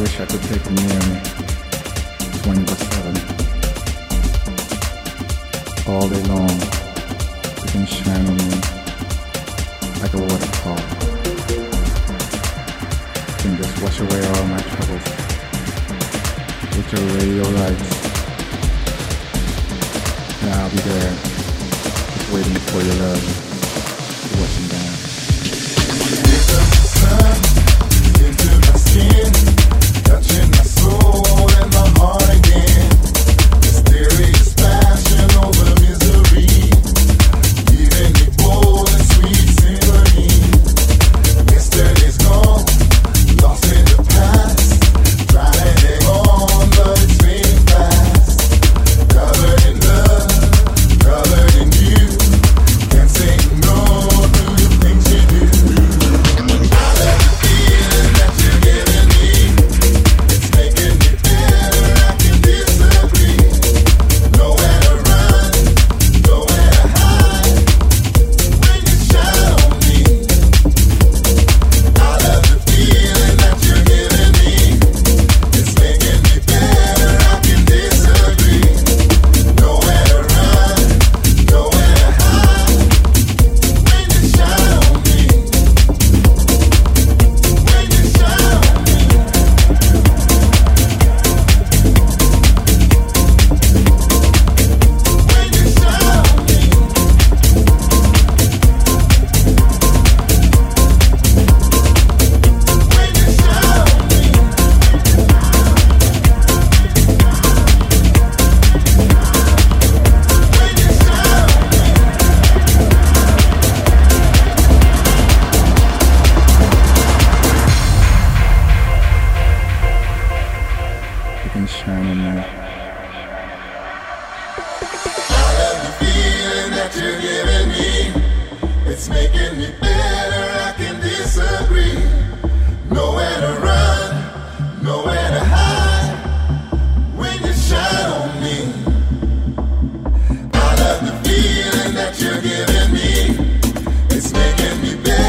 I wish I could take them near 24-7. All day long, You can shine on me like a waterfall. You can just wash away all my troubles with your radio lights. And I'll be there, just waiting for your love. is shining now. I love the feeling that you're giving me. It's making me better, I can disagree. Nowhere to run, nowhere to hide when you shine on me. I love the feeling that you're giving me. It's making me better.